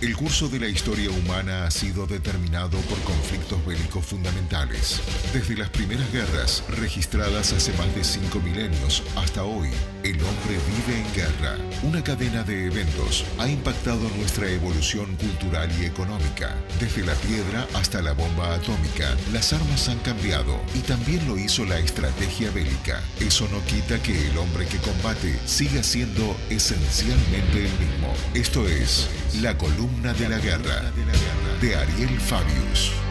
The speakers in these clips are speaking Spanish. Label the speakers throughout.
Speaker 1: El curso de la historia humana ha sido determinado por conflictos bélicos fundamentales. Desde las primeras guerras, registradas hace más de cinco milenios, hasta hoy, el hombre vive en guerra. Una cadena de eventos ha impactado nuestra evolución cultural y económica. Desde la piedra hasta la bomba atómica, las armas han cambiado y también lo hizo la estrategia bélica. Eso no quita que el hombre que combate siga siendo esencialmente el mismo. Esto es La columna de la guerra de Ariel Fabius.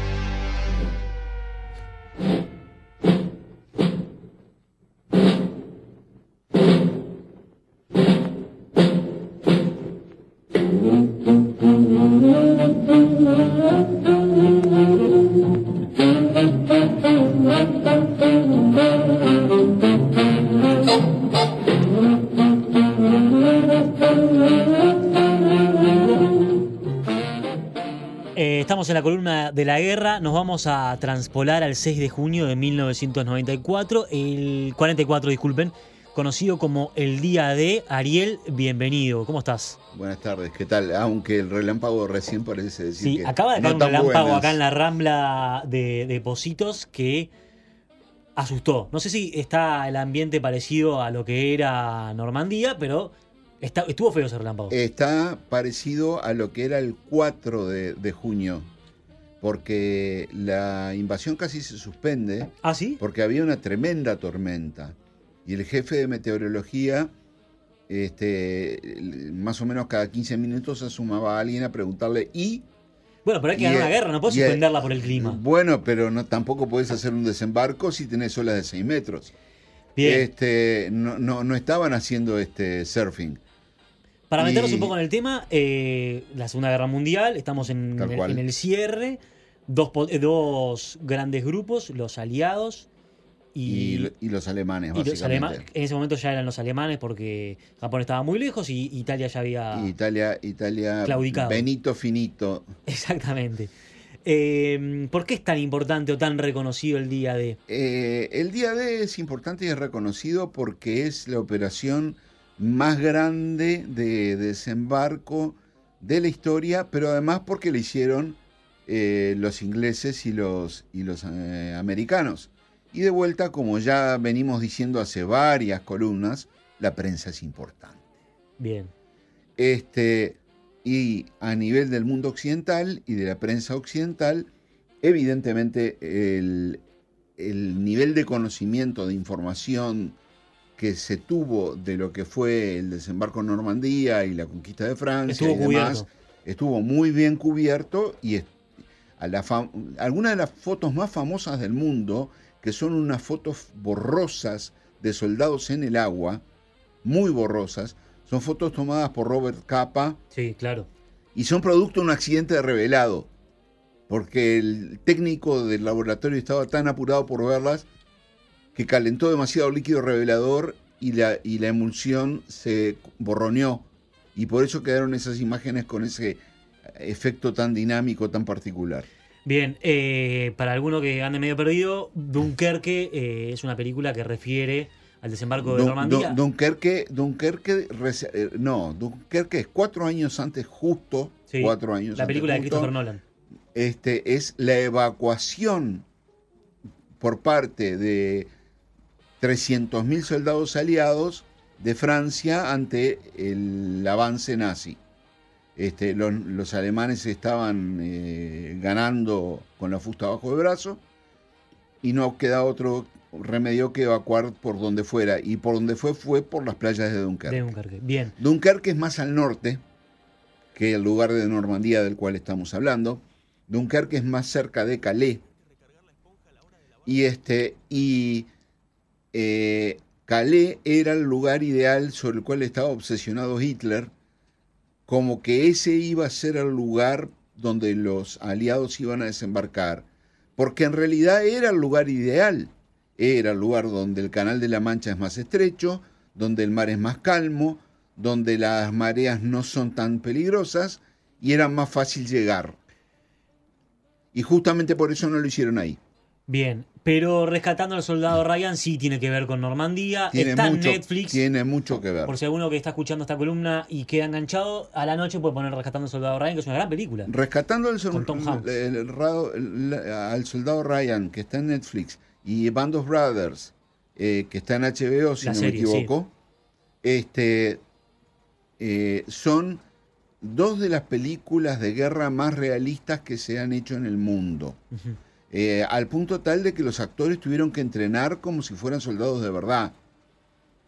Speaker 2: De la guerra, nos vamos a transpolar al 6 de junio de 1994, el 44, disculpen, conocido como el Día de Ariel, bienvenido, ¿cómo estás?
Speaker 3: Buenas tardes, ¿qué tal? Aunque el relámpago recién parece decir
Speaker 2: Sí,
Speaker 3: que
Speaker 2: acaba de
Speaker 3: no
Speaker 2: caer un
Speaker 3: tan
Speaker 2: relámpago
Speaker 3: buenas.
Speaker 2: acá en la rambla de, de Positos que asustó. No sé si está el ambiente parecido a lo que era Normandía, pero está- estuvo feo ese relámpago.
Speaker 3: Está parecido a lo que era el 4 de, de junio, porque la invasión casi se suspende,
Speaker 2: ¿Ah, sí?
Speaker 3: porque había una tremenda tormenta. Y el jefe de meteorología, este, más o menos cada 15 minutos se sumaba a alguien a preguntarle, ¿y?
Speaker 2: Bueno, pero hay que ganar una guerra, no puedes suspenderla por el clima.
Speaker 3: Bueno, pero no, tampoco puedes hacer un desembarco si tenés olas de 6 metros.
Speaker 2: Bien.
Speaker 3: Este, no, no, no estaban haciendo este surfing.
Speaker 2: Para meternos
Speaker 3: Y-
Speaker 2: un poco en el tema, eh, la Segunda Guerra Mundial, estamos en, el,
Speaker 3: cual.
Speaker 2: en el cierre, dos, grandes grupos, los aliados
Speaker 3: Y,
Speaker 2: y,
Speaker 3: y los alemanes,
Speaker 2: y los
Speaker 3: básicamente.
Speaker 2: alemanes. En ese momento ya eran los alemanes porque Japón estaba muy lejos y Italia ya había...
Speaker 3: Y Italia, Italia,
Speaker 2: Claudicado.
Speaker 3: Benito Finito.
Speaker 2: Exactamente. Eh, ¿Por qué es tan importante o tan reconocido el día de...
Speaker 3: Eh, el día D es importante y es reconocido porque es la operación más grande de desembarco de la historia, pero además porque la hicieron eh, los ingleses y los, y los eh, americanos. Y de vuelta, como ya venimos diciendo hace varias columnas, la prensa es importante.
Speaker 2: Bien.
Speaker 3: Este, y a nivel del mundo occidental y de la prensa occidental, evidentemente el, el nivel de conocimiento, de información que se tuvo de lo que fue el desembarco en Normandía y la conquista de Francia
Speaker 2: Estuvo
Speaker 3: y demás,
Speaker 2: cubierto.
Speaker 3: estuvo muy bien cubierto y a la algunas de las fotos más famosas del mundo, que son unas fotos borrosas de soldados en el agua, muy borrosas, son fotos tomadas por Robert Capa
Speaker 2: Sí, claro.
Speaker 3: y son producto de un accidente revelado, porque el técnico del laboratorio estaba tan apurado por verlas que calentó demasiado líquido revelador y la, y la emulsión se borroneó. Y por eso quedaron esas imágenes con ese efecto tan dinámico, tan particular.
Speaker 2: Bien, eh, para alguno que ande medio perdido, Dunkerque eh, es una película que refiere al desembarco de Normandía.
Speaker 3: Dun- Dunkerque, Dunkerque, eh, no, Dunkerque es cuatro años antes, justo,
Speaker 2: Sí,
Speaker 3: cuatro años
Speaker 2: la
Speaker 3: antes
Speaker 2: película de
Speaker 3: justo,
Speaker 2: Christopher Nolan.
Speaker 3: este, es la evacuación por parte de 300.000 soldados aliados de Francia ante el avance nazi. Este, los, los alemanes estaban eh, ganando con la fusta bajo el brazo y no queda otro remedio que evacuar por donde fuera. Y por donde fue fue por las playas de Dunkerque.
Speaker 2: De Dunkerque. Bien.
Speaker 3: Dunkerque es más al norte que el lugar de Normandía del cual estamos hablando. Dunkerque es más cerca de Calais. Y este y eh, Calais era el lugar ideal sobre el cual estaba obsesionado Hitler, como que ese iba a ser el lugar donde los aliados iban a desembarcar, porque en realidad era el lugar ideal. Era el lugar donde el Canal de la Mancha es más estrecho, donde el mar es más calmo, donde las mareas no son tan peligrosas y era más fácil llegar. Y justamente por eso no lo hicieron ahí.
Speaker 2: Bien, Pero Rescatando al Soldado Ryan sí tiene que ver con Normandía.
Speaker 3: Tiene
Speaker 2: está
Speaker 3: mucho,
Speaker 2: en Netflix.
Speaker 3: Tiene mucho que ver.
Speaker 2: Por si alguno que está escuchando esta columna y queda enganchado, a la noche puede poner Rescatando al Soldado Ryan, que es una gran película.
Speaker 3: Rescatando al, sol- el- el al soldado Ryan, que está en Netflix, y Band of Brothers, eh, que está en HBO, si
Speaker 2: La
Speaker 3: no
Speaker 2: serie,
Speaker 3: me equivoco, este, eh, son dos de las películas de guerra más realistas que se han hecho en el mundo.
Speaker 2: Ujú.
Speaker 3: Eh, al punto tal de que los actores tuvieron que entrenar como si fueran soldados de verdad.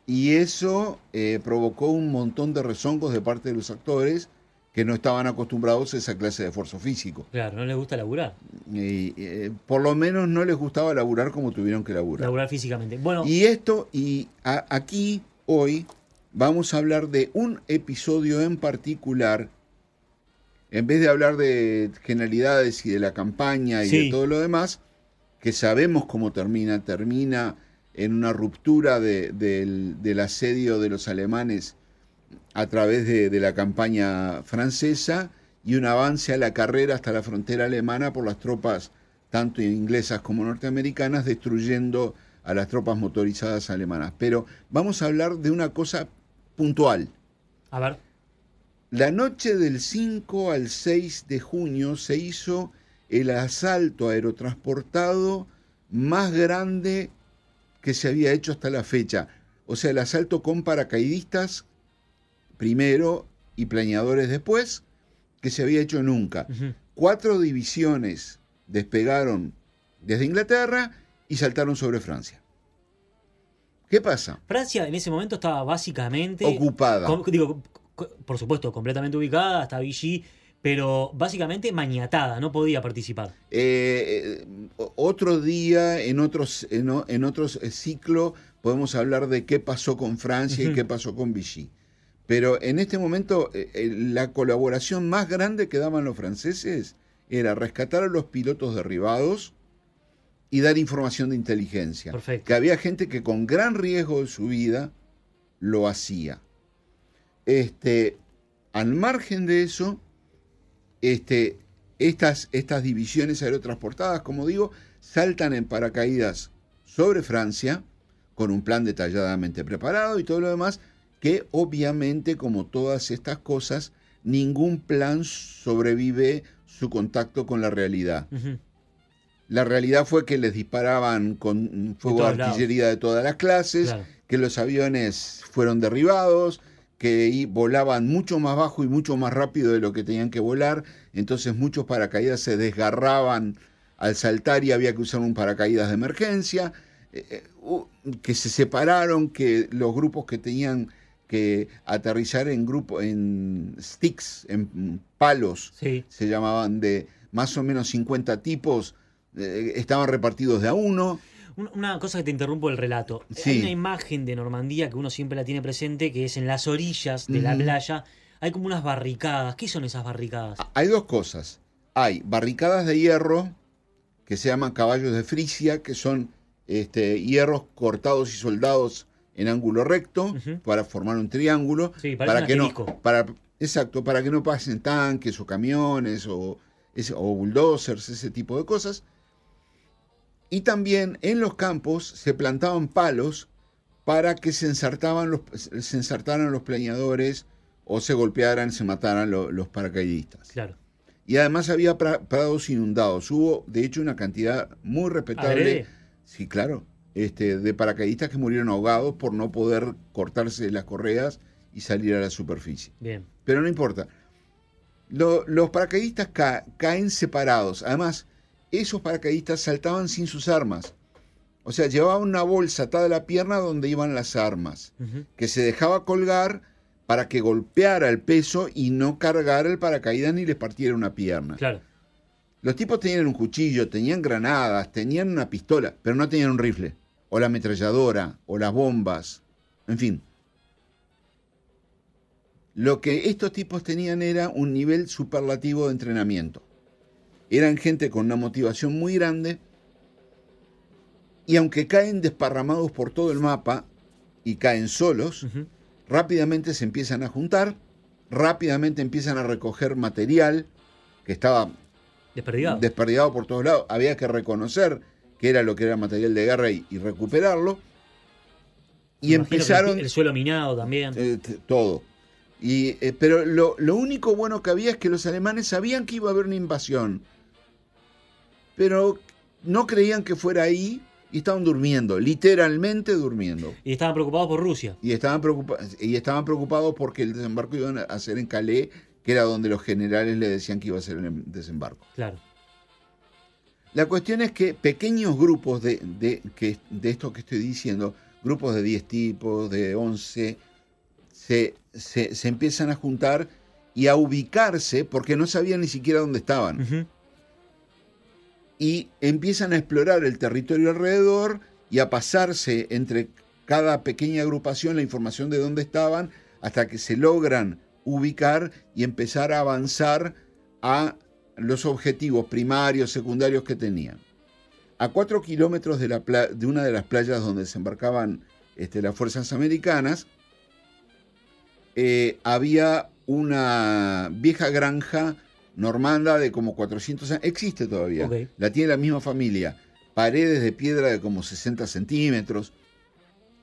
Speaker 3: Y eso eh, provocó un montón de rezongos de parte de los actores que no estaban acostumbrados a esa clase de esfuerzo físico.
Speaker 2: Claro, no les gusta laburar.
Speaker 3: Y, eh, por lo menos no les gustaba laburar como tuvieron que laburar.
Speaker 2: Laburar físicamente. Bueno,
Speaker 3: Y esto, y a- aquí hoy vamos a hablar de un episodio en particular. En vez de hablar de generalidades y de la campaña y
Speaker 2: Sí.
Speaker 3: de todo lo demás, que sabemos cómo termina, termina en una ruptura de- del, del asedio de los alemanes a través de, de la campaña francesa y un avance a la carrera hasta la frontera alemana por las tropas tanto inglesas como norteamericanas destruyendo a las tropas motorizadas alemanas. Pero vamos a hablar de una cosa puntual.
Speaker 2: a ver.
Speaker 3: La noche del 5 al 6 de junio se hizo el asalto aerotransportado más grande que se había hecho hasta la fecha. O sea, el asalto con paracaidistas primero y planeadores después, que se había hecho nunca. Cuatro divisiones despegaron desde Inglaterra y saltaron sobre Francia. ¿Qué pasa?
Speaker 2: Francia en ese momento estaba básicamente.
Speaker 3: Ocupada.
Speaker 2: digo, por supuesto, completamente ubicada, hasta Vichy, pero básicamente maniatada, no podía participar.
Speaker 3: Eh, eh, otro día, en otros, en, o- en otros eh, ciclo, podemos hablar de qué pasó con Francia y qué pasó con Vichy. Pero en este momento, eh, la colaboración más grande que daban los franceses era rescatar a los pilotos derribados y dar información de inteligencia.
Speaker 2: Perfecto.
Speaker 3: Que había gente que con gran riesgo de su vida lo hacía. Este, al margen de eso, este, estas, estas divisiones aerotransportadas, como digo, saltan en paracaídas sobre Francia, con un plan detalladamente preparado y todo lo demás, que obviamente, como todas estas cosas, ningún plan sobrevive su contacto con la realidad. La realidad fue que les disparaban con fuego de
Speaker 2: lados.
Speaker 3: artillería de todas las clases,
Speaker 2: Claro.
Speaker 3: que los aviones fueron derribados, que volaban mucho más bajo y mucho más rápido de lo que tenían que volar, entonces muchos paracaídas se desgarraban al saltar y había que usar un paracaídas de emergencia, eh, eh, que se separaron, que los grupos que tenían que aterrizar en grupo en sticks, en palos,
Speaker 2: Sí.
Speaker 3: se llamaban de más o menos 50 tipos, eh, estaban repartidos de a uno.
Speaker 2: Un- Una cosa que te interrumpo el relato.
Speaker 3: Sí.
Speaker 2: Hay una imagen de Normandía que uno siempre la tiene presente, que es en las orillas de la playa. Hay como unas barricadas. ¿Qué son esas barricadas?
Speaker 3: Hay dos cosas. Hay barricadas de hierro que se llaman caballos de Frisia, que son este, hierros cortados y soldados en ángulo recto para formar un triángulo.
Speaker 2: Sí,
Speaker 3: para que no, para, exacto, para que no pasen tanques o camiones o, o bulldozers, ese tipo de cosas. Y también en los campos se plantaban palos para que se ensartaban los, se ensartaran los planeadores o se golpearan, se mataran lo- los paracaidistas.
Speaker 2: Claro.
Speaker 3: Y además había pra- prados inundados. Hubo, de hecho, una cantidad muy respetable. Sí, claro. Este, de paracaidistas que murieron ahogados por no poder cortarse las correas y salir a la superficie.
Speaker 2: Bien.
Speaker 3: Pero no importa. Lo- los paracaidistas ca- caen separados. Además, esos paracaidistas saltaban sin sus armas. O sea, llevaban una bolsa atada a la pierna donde iban las armas, que se dejaba colgar para que golpeara el peso y no cargara el paracaídas ni les partiera una pierna.
Speaker 2: Claro.
Speaker 3: Los tipos tenían un cuchillo, tenían granadas, tenían una pistola, pero no tenían un rifle, o la ametralladora, o las bombas, en fin. Lo que estos tipos tenían era un nivel superlativo de entrenamiento. Eran gente con una motivación muy grande y aunque caen desparramados por todo el mapa y caen solos, rápidamente se empiezan a juntar, rápidamente empiezan a recoger material que estaba
Speaker 2: Desperdigado.
Speaker 3: desperdigado por todos lados. Había que reconocer qué era lo que era material de guerra y, y recuperarlo. Y
Speaker 2: Me que
Speaker 3: empezaron
Speaker 2: El, el suelo minado también.
Speaker 3: eh, todo. Y, eh, pero lo, lo único bueno que había es que los alemanes sabían que iba a haber una invasión, pero no creían que fuera ahí y estaban durmiendo, literalmente durmiendo.
Speaker 2: Y estaban preocupados por Rusia.
Speaker 3: Y estaban, preocupa- y estaban preocupados porque el desembarco iban a hacer en Calais, que era donde los generales le decían que iba a ser el desembarco.
Speaker 2: Claro.
Speaker 3: La cuestión es que pequeños grupos de, de, que, de esto que estoy diciendo, grupos de 10 tipos, de 11, se, se, se empiezan a juntar y a ubicarse porque no sabían ni siquiera dónde estaban.
Speaker 2: Ujú.
Speaker 3: Y empiezan a explorar el territorio alrededor y a pasarse entre cada pequeña agrupación la información de dónde estaban hasta que se logran ubicar y empezar a avanzar a los objetivos primarios, secundarios que tenían. A cuatro kilómetros de, una de las playas donde desembarcaban este, las fuerzas americanas, eh, había una vieja granja normanda de como 400 años. Existe todavía. La tiene la misma familia. Paredes de piedra de como 60 centímetros.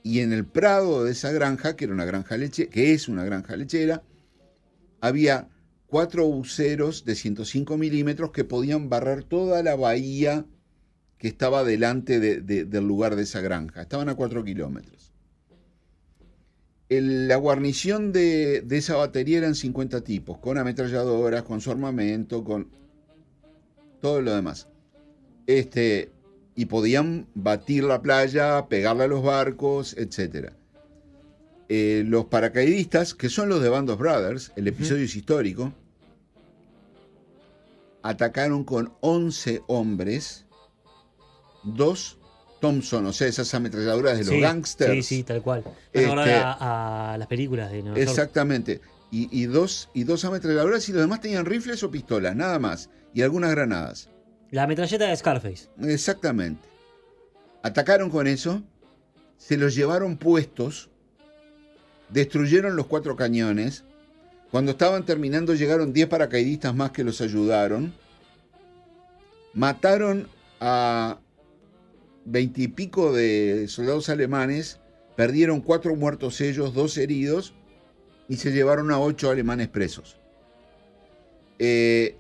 Speaker 3: Y en el prado de esa granja, que era una granja leche, que es una granja lechera, había cuatro buceros de 105 milímetros que podían barrer toda la bahía que estaba delante de- de- del lugar de esa granja. Estaban a cuatro kilómetros. El- la guarnición de, de esa batería eran 50 tipos, con ametralladoras, con su armamento, con todo lo demás. Este, y podían batir la playa, pegarle a los barcos, etc. Eh, los paracaidistas, que son los de Band of Brothers, el episodio es histórico, atacaron con 11 hombres, dos Thompson, o sea, esas ametralladoras de los
Speaker 2: Sí,
Speaker 3: gangsters.
Speaker 2: Sí, sí, tal cual.
Speaker 3: Este-
Speaker 2: a, a las películas de Nueva York.
Speaker 3: Exactamente. Y, y dos, y dos ametralladoras y los demás tenían rifles o pistolas, nada más. Y algunas granadas.
Speaker 2: La metralleta de Scarface.
Speaker 3: Exactamente. Atacaron con eso, se los llevaron puestos, destruyeron los cuatro cañones. Cuando estaban terminando llegaron 10 paracaidistas más que los ayudaron. Mataron a veintipico de soldados alemanes, perdieron cuatro muertos ellos, dos heridos, y se llevaron a ocho alemanes presos. Eh,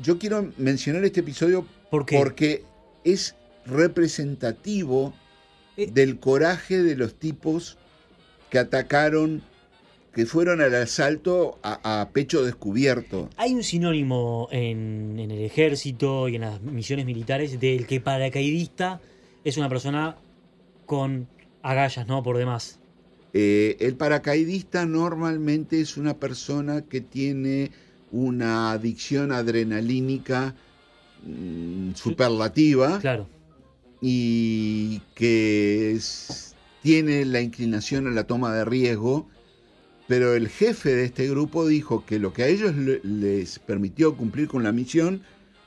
Speaker 3: yo quiero mencionar este episodio porque es representativo
Speaker 2: Eh.
Speaker 3: del coraje de los tipos que atacaron, que fueron al asalto a, a pecho descubierto.
Speaker 2: Hay un sinónimo en, en el ejército y en las misiones militares del que paracaidista es una persona con agallas, ¿no? Por demás.
Speaker 3: Eh, el paracaidista normalmente es una persona que tiene una adicción adrenalínica mm, superlativa
Speaker 2: Claro.
Speaker 3: y que es- tiene la inclinación a la toma de riesgo, pero el jefe de este grupo dijo que lo que a ellos le- les permitió cumplir con la misión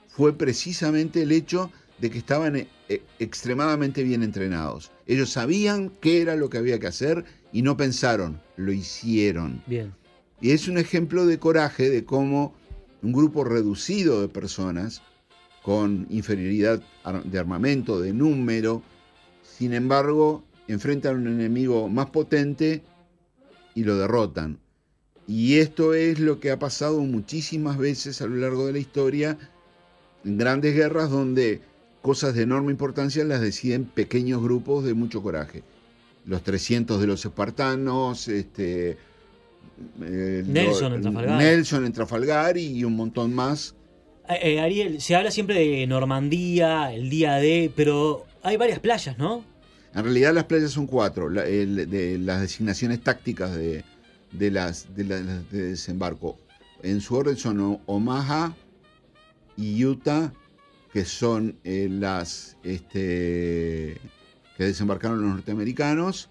Speaker 3: fue precisamente el hecho de que estaban eh, eh, extremadamente bien entrenados. Ellos sabían qué era lo que había que hacer y no pensaron, lo hicieron.
Speaker 2: Bien.
Speaker 3: Y es un ejemplo de coraje de cómo un grupo reducido de personas, con inferioridad de armamento, de número, sin embargo, enfrentan a un enemigo más potente y lo derrotan. Y esto es lo que ha pasado muchísimas veces a lo largo de la historia en grandes guerras donde cosas de enorme importancia las deciden pequeños grupos de mucho coraje. Los 300 de los espartanos, este, eh,
Speaker 2: Nelson
Speaker 3: lo-
Speaker 2: en Trafalgar.
Speaker 3: Nelson en Trafalgar y un montón más.
Speaker 2: Eh, eh, Ariel, se habla siempre de Normandía, el día de, pero hay varias playas, ¿no?
Speaker 3: En realidad las playas son cuatro, la- el- de las designaciones tácticas de, de las, de las de desembarco. En su orden son Omaha y Utah, que son eh, las este, que desembarcaron los norteamericanos,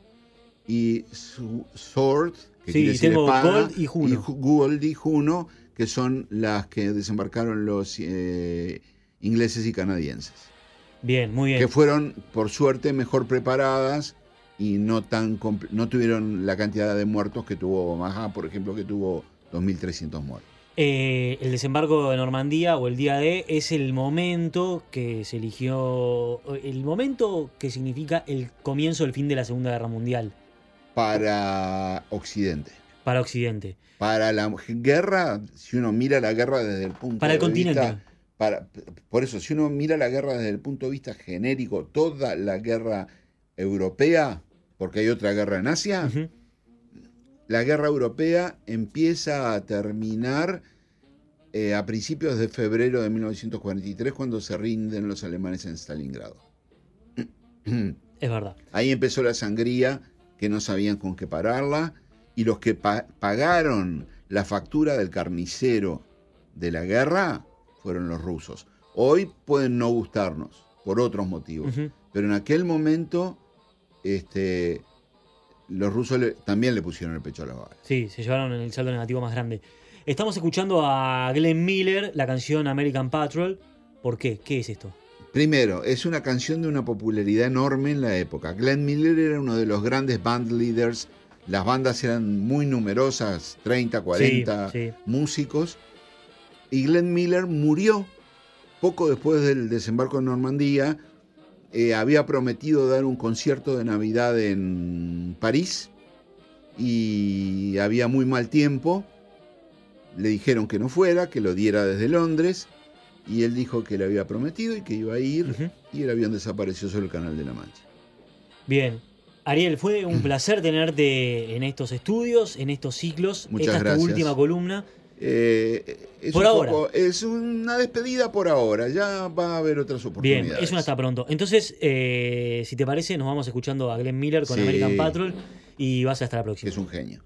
Speaker 3: y Su- Sword, que
Speaker 2: Sí,
Speaker 3: quiere decir
Speaker 2: tengo
Speaker 3: espada,
Speaker 2: Gold y Juno.
Speaker 3: Ju- Gold y Juno, que son las que desembarcaron los eh, ingleses y canadienses
Speaker 2: Bien, muy bien.
Speaker 3: que fueron, por suerte, mejor preparadas y no, tan no tuvieron la cantidad de muertos que tuvo Omaha, por ejemplo, que tuvo 2.300 muertos.
Speaker 2: Eh, el desembarco de Normandía o el día D es el momento que se eligió, el momento que significa el comienzo del fin de la Segunda Guerra Mundial
Speaker 3: Para Occidente.
Speaker 2: para Occidente.
Speaker 3: Para la guerra, si uno mira la guerra desde el punto
Speaker 2: Para el
Speaker 3: de
Speaker 2: continente.
Speaker 3: vista. Para, por eso, si uno mira la guerra desde el punto de vista genérico, toda la guerra europea, porque hay otra guerra en Asia, la guerra europea empieza a terminar eh, a principios de febrero de 1943, cuando se rinden los alemanes en Stalingrado.
Speaker 2: Es verdad.
Speaker 3: Ahí empezó la sangría que no sabían con qué pararla y los que pa- pagaron la factura del carnicero de la guerra fueron los rusos. Hoy pueden no gustarnos por otros motivos, pero en aquel momento este, los rusos le- también le pusieron el pecho a la bala.
Speaker 2: Sí, se llevaron el saldo negativo más grande. Estamos escuchando a Glenn Miller, la canción American Patrol. ¿Por qué? ¿Qué es esto?
Speaker 3: Primero, es una canción de una popularidad enorme en la época. Glenn Miller era uno de los grandes band leaders. Las bandas eran muy numerosas, 30, 40
Speaker 2: Sí, sí.
Speaker 3: músicos. Y Glenn Miller murió poco después del desembarco en Normandía. Eh, había prometido dar un concierto de Navidad en París y había muy mal tiempo. Le dijeron que no fuera, que lo diera desde Londres. Y él dijo que le había prometido y que iba a ir. Y el avión desapareció sobre el canal de la Mancha.
Speaker 2: Bien. Ariel, fue un placer tenerte en estos estudios, en estos ciclos.
Speaker 3: Muchas
Speaker 2: Esta es
Speaker 3: gracias.
Speaker 2: tu última columna.
Speaker 3: Eh, es
Speaker 2: Por
Speaker 3: un
Speaker 2: ahora.
Speaker 3: poco- es una despedida por ahora. Ya va a haber otras
Speaker 2: Bien,
Speaker 3: oportunidades.
Speaker 2: es una hasta pronto. Entonces, eh, si te parece, nos vamos escuchando a Glenn Miller con
Speaker 3: Sí.
Speaker 2: American Patrol y vas hasta la próxima.
Speaker 3: Es un genio.